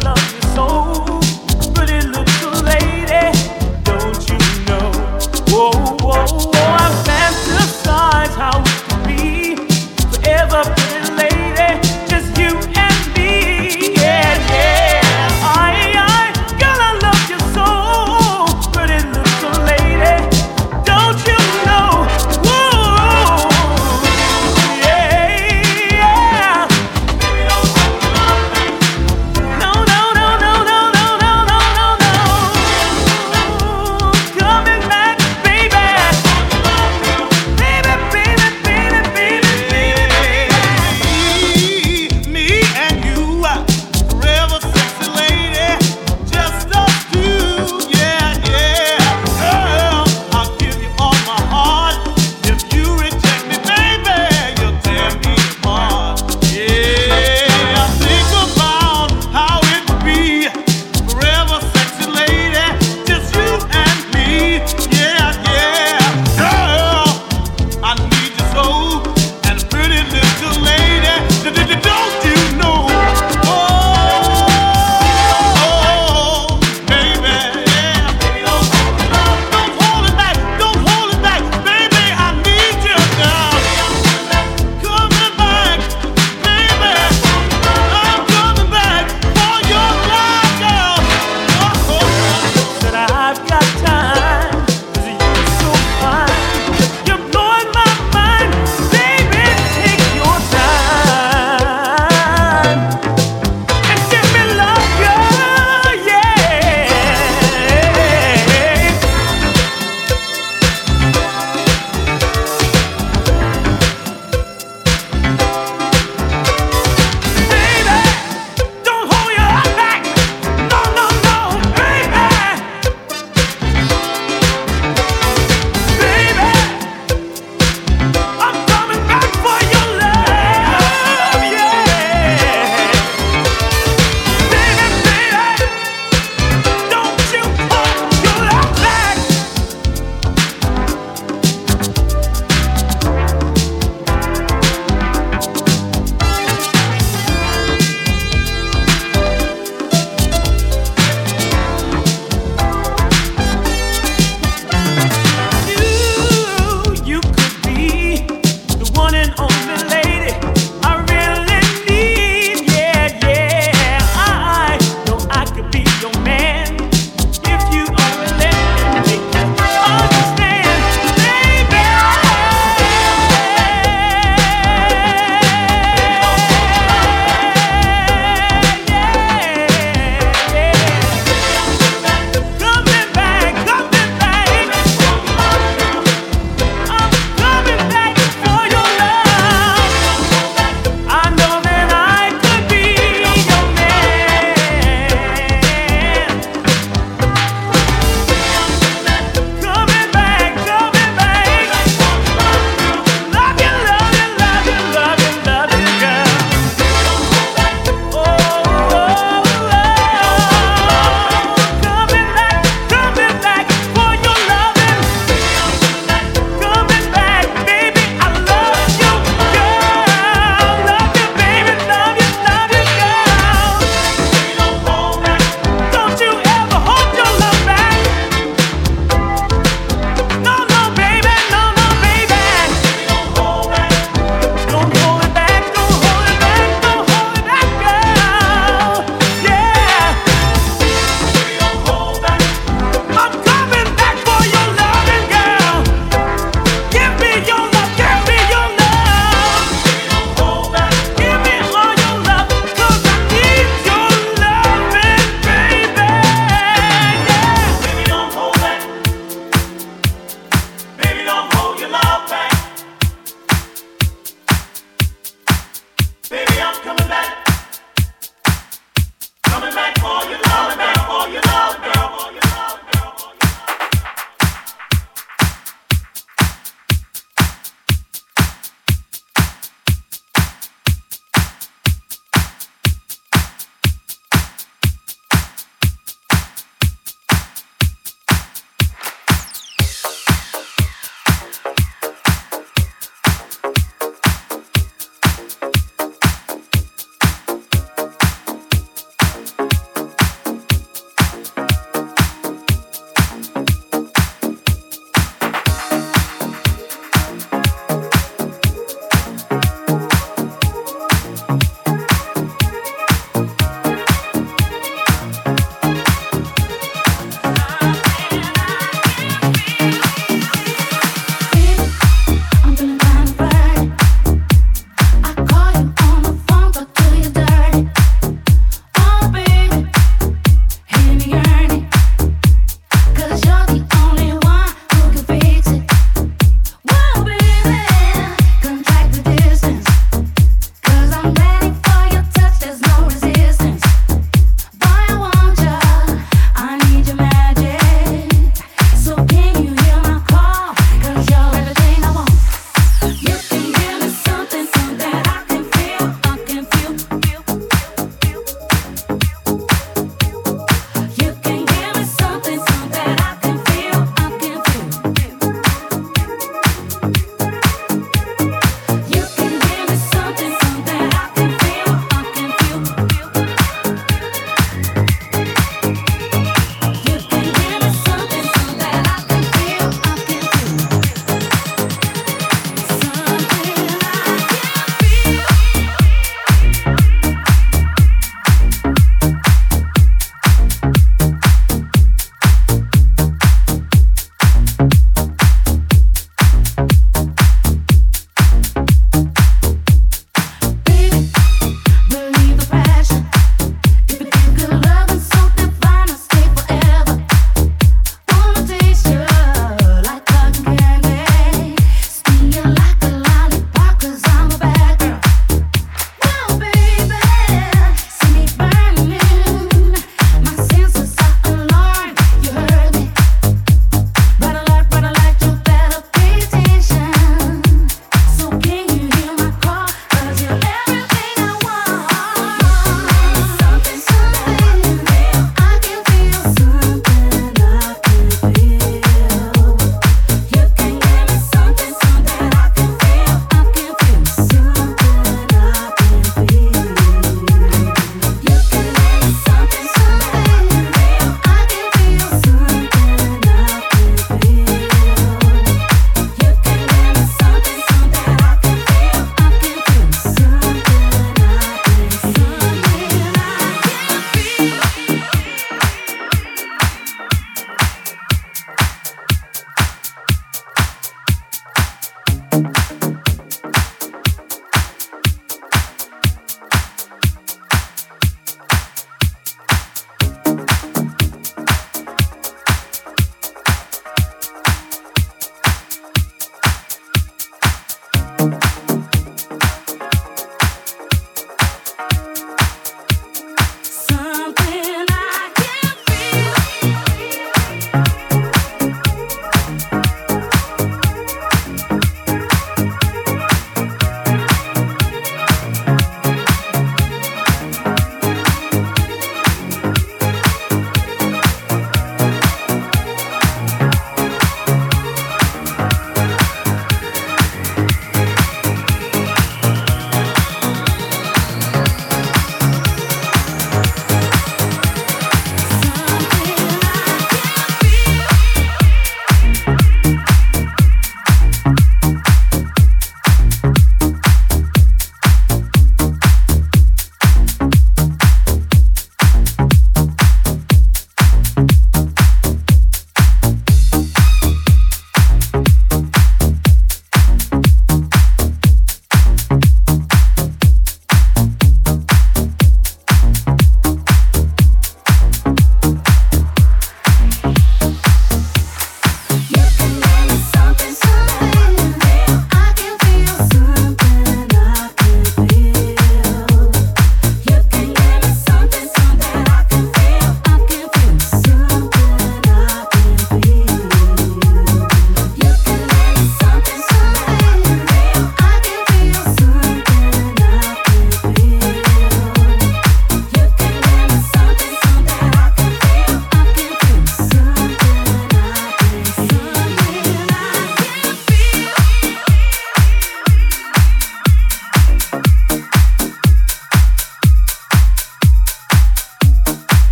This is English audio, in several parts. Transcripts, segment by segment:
love.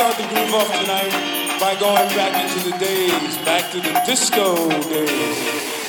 Start the groove off tonight by going back into the days, back to the disco days.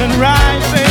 and rising.